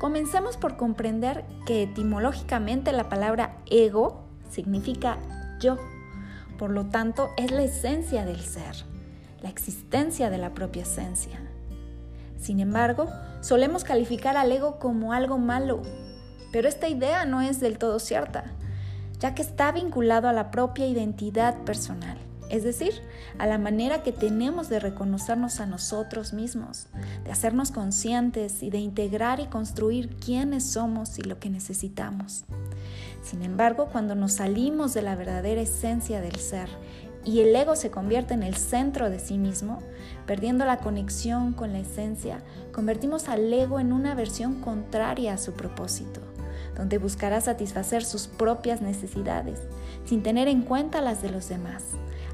Comencemos por comprender que etimológicamente la palabra ego significa yo. Por lo tanto, es la esencia del ser, la existencia de la propia esencia. Sin embargo, solemos calificar al ego como algo malo, pero esta idea no es del todo cierta, ya que está vinculado a la propia identidad personal es decir, a la manera que tenemos de reconocernos a nosotros mismos, de hacernos conscientes y de integrar y construir quiénes somos y lo que necesitamos. Sin embargo, cuando nos salimos de la verdadera esencia del ser y el ego se convierte en el centro de sí mismo, perdiendo la conexión con la esencia, convertimos al ego en una versión contraria a su propósito, donde buscará satisfacer sus propias necesidades, sin tener en cuenta las de los demás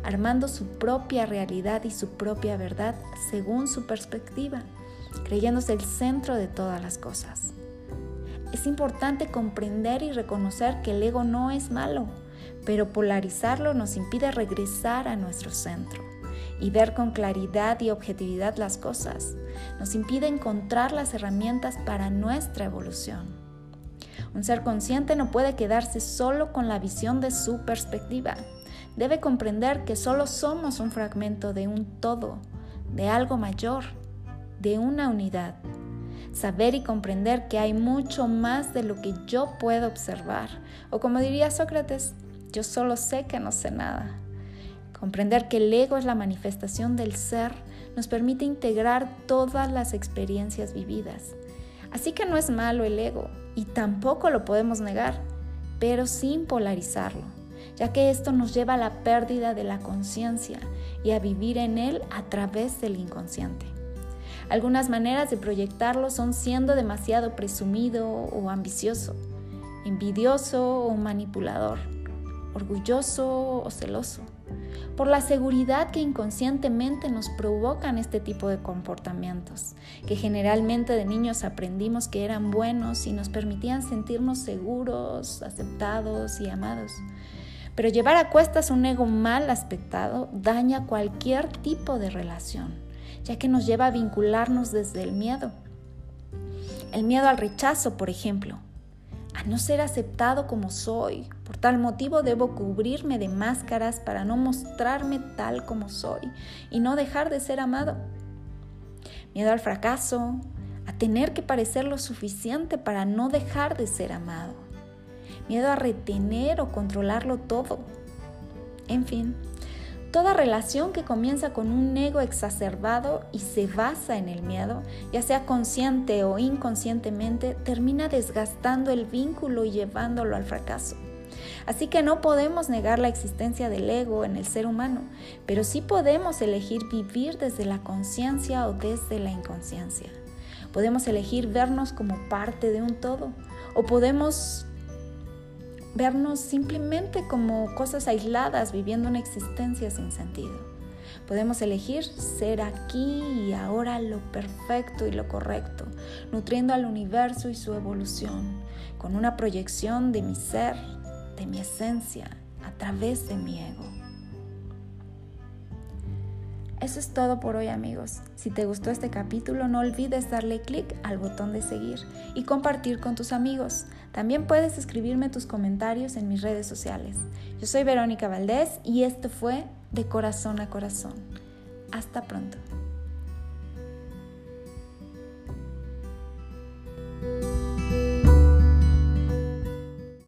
armando su propia realidad y su propia verdad según su perspectiva, creyéndose el centro de todas las cosas. Es importante comprender y reconocer que el ego no es malo, pero polarizarlo nos impide regresar a nuestro centro y ver con claridad y objetividad las cosas. Nos impide encontrar las herramientas para nuestra evolución. Un ser consciente no puede quedarse solo con la visión de su perspectiva debe comprender que solo somos un fragmento de un todo, de algo mayor, de una unidad. Saber y comprender que hay mucho más de lo que yo puedo observar. O como diría Sócrates, yo solo sé que no sé nada. Comprender que el ego es la manifestación del ser nos permite integrar todas las experiencias vividas. Así que no es malo el ego y tampoco lo podemos negar, pero sin polarizarlo ya que esto nos lleva a la pérdida de la conciencia y a vivir en él a través del inconsciente. Algunas maneras de proyectarlo son siendo demasiado presumido o ambicioso, envidioso o manipulador, orgulloso o celoso, por la seguridad que inconscientemente nos provocan este tipo de comportamientos, que generalmente de niños aprendimos que eran buenos y nos permitían sentirnos seguros, aceptados y amados. Pero llevar a cuestas un ego mal aspectado daña cualquier tipo de relación, ya que nos lleva a vincularnos desde el miedo. El miedo al rechazo, por ejemplo, a no ser aceptado como soy. Por tal motivo debo cubrirme de máscaras para no mostrarme tal como soy y no dejar de ser amado. Miedo al fracaso, a tener que parecer lo suficiente para no dejar de ser amado miedo a retener o controlarlo todo. En fin, toda relación que comienza con un ego exacerbado y se basa en el miedo, ya sea consciente o inconscientemente, termina desgastando el vínculo y llevándolo al fracaso. Así que no podemos negar la existencia del ego en el ser humano, pero sí podemos elegir vivir desde la conciencia o desde la inconsciencia. Podemos elegir vernos como parte de un todo o podemos vernos simplemente como cosas aisladas viviendo una existencia sin sentido. Podemos elegir ser aquí y ahora lo perfecto y lo correcto, nutriendo al universo y su evolución, con una proyección de mi ser, de mi esencia, a través de mi ego. Eso es todo por hoy amigos. Si te gustó este capítulo no olvides darle clic al botón de seguir y compartir con tus amigos. También puedes escribirme tus comentarios en mis redes sociales. Yo soy Verónica Valdés y esto fue De Corazón a Corazón. Hasta pronto.